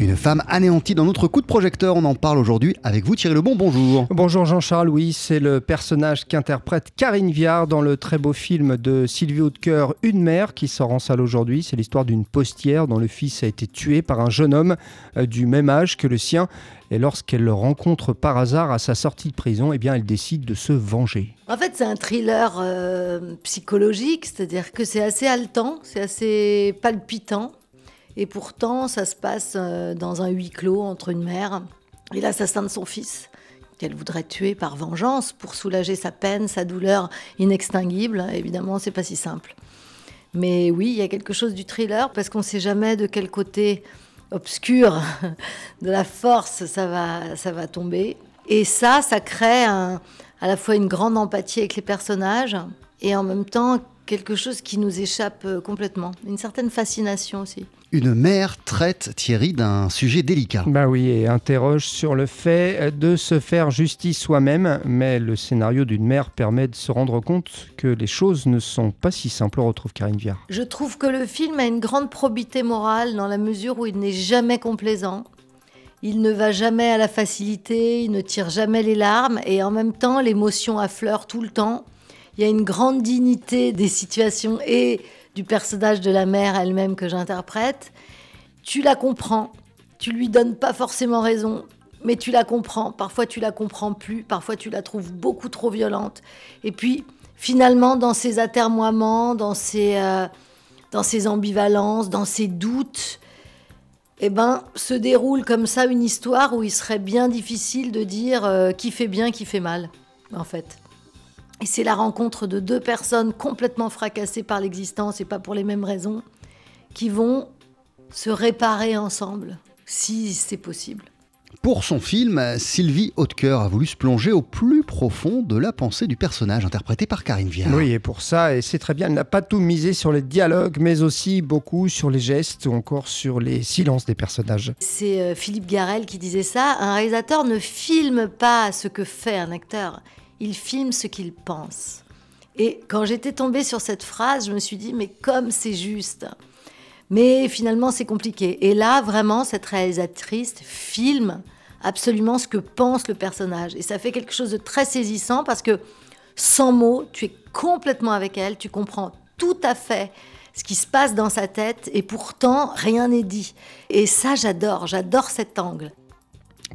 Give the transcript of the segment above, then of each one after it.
Une femme anéantie dans notre coup de projecteur, on en parle aujourd'hui avec vous Thierry Lebon, bonjour. Bonjour Jean-Charles, oui, c'est le personnage qu'interprète Karine Viard dans le très beau film de Sylvie Hautecoeur, Une mère, qui sort en salle aujourd'hui. C'est l'histoire d'une postière dont le fils a été tué par un jeune homme euh, du même âge que le sien. Et lorsqu'elle le rencontre par hasard à sa sortie de prison, eh bien, elle décide de se venger. En fait, c'est un thriller euh, psychologique, c'est-à-dire que c'est assez haletant, c'est assez palpitant. Et pourtant, ça se passe euh, dans un huis clos entre une mère et l'assassin de son fils, qu'elle voudrait tuer par vengeance pour soulager sa peine, sa douleur inextinguible. Évidemment, c'est pas si simple. Mais oui, il y a quelque chose du thriller parce qu'on ne sait jamais de quel côté obscur de la force ça va, ça va tomber. Et ça, ça crée à la fois une grande empathie avec les personnages et en même temps quelque chose qui nous échappe euh, complètement, une certaine fascination aussi. Une mère traite Thierry d'un sujet délicat. Bah oui, et interroge sur le fait de se faire justice soi-même, mais le scénario d'une mère permet de se rendre compte que les choses ne sont pas si simples, retrouve Karine Viard. Je trouve que le film a une grande probité morale dans la mesure où il n'est jamais complaisant. Il ne va jamais à la facilité, il ne tire jamais les larmes et en même temps l'émotion affleure tout le temps il y a une grande dignité des situations et du personnage de la mère elle-même que j'interprète. Tu la comprends, tu lui donnes pas forcément raison, mais tu la comprends. Parfois tu la comprends plus, parfois tu la trouves beaucoup trop violente. Et puis finalement, dans ses atermoiements, dans ses, euh, dans ses ambivalences, dans ses doutes, eh ben, se déroule comme ça une histoire où il serait bien difficile de dire euh, qui fait bien, qui fait mal, en fait. Et c'est la rencontre de deux personnes complètement fracassées par l'existence et pas pour les mêmes raisons, qui vont se réparer ensemble, si c'est possible. Pour son film, Sylvie Hautecoeur a voulu se plonger au plus profond de la pensée du personnage interprété par Karine Viard. Oui, et pour ça, et c'est très bien, elle n'a pas tout misé sur les dialogues, mais aussi beaucoup sur les gestes ou encore sur les silences des personnages. C'est euh, Philippe Garel qui disait ça, un réalisateur ne filme pas ce que fait un acteur, il filme ce qu'il pense. Et quand j'étais tombée sur cette phrase, je me suis dit, mais comme c'est juste. Mais finalement, c'est compliqué. Et là, vraiment, cette réalisatrice filme absolument ce que pense le personnage. Et ça fait quelque chose de très saisissant parce que sans mots, tu es complètement avec elle, tu comprends tout à fait ce qui se passe dans sa tête et pourtant rien n'est dit. Et ça, j'adore, j'adore cet angle.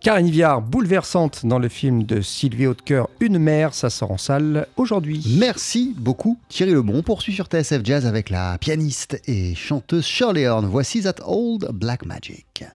Karine Viard, bouleversante dans le film de Sylvie Hautecoeur, Une mère, ça sort en salle aujourd'hui. Merci beaucoup Thierry Lebon. On poursuit sur TSF Jazz avec la pianiste et chanteuse Shirley Horn. Voici That Old Black Magic.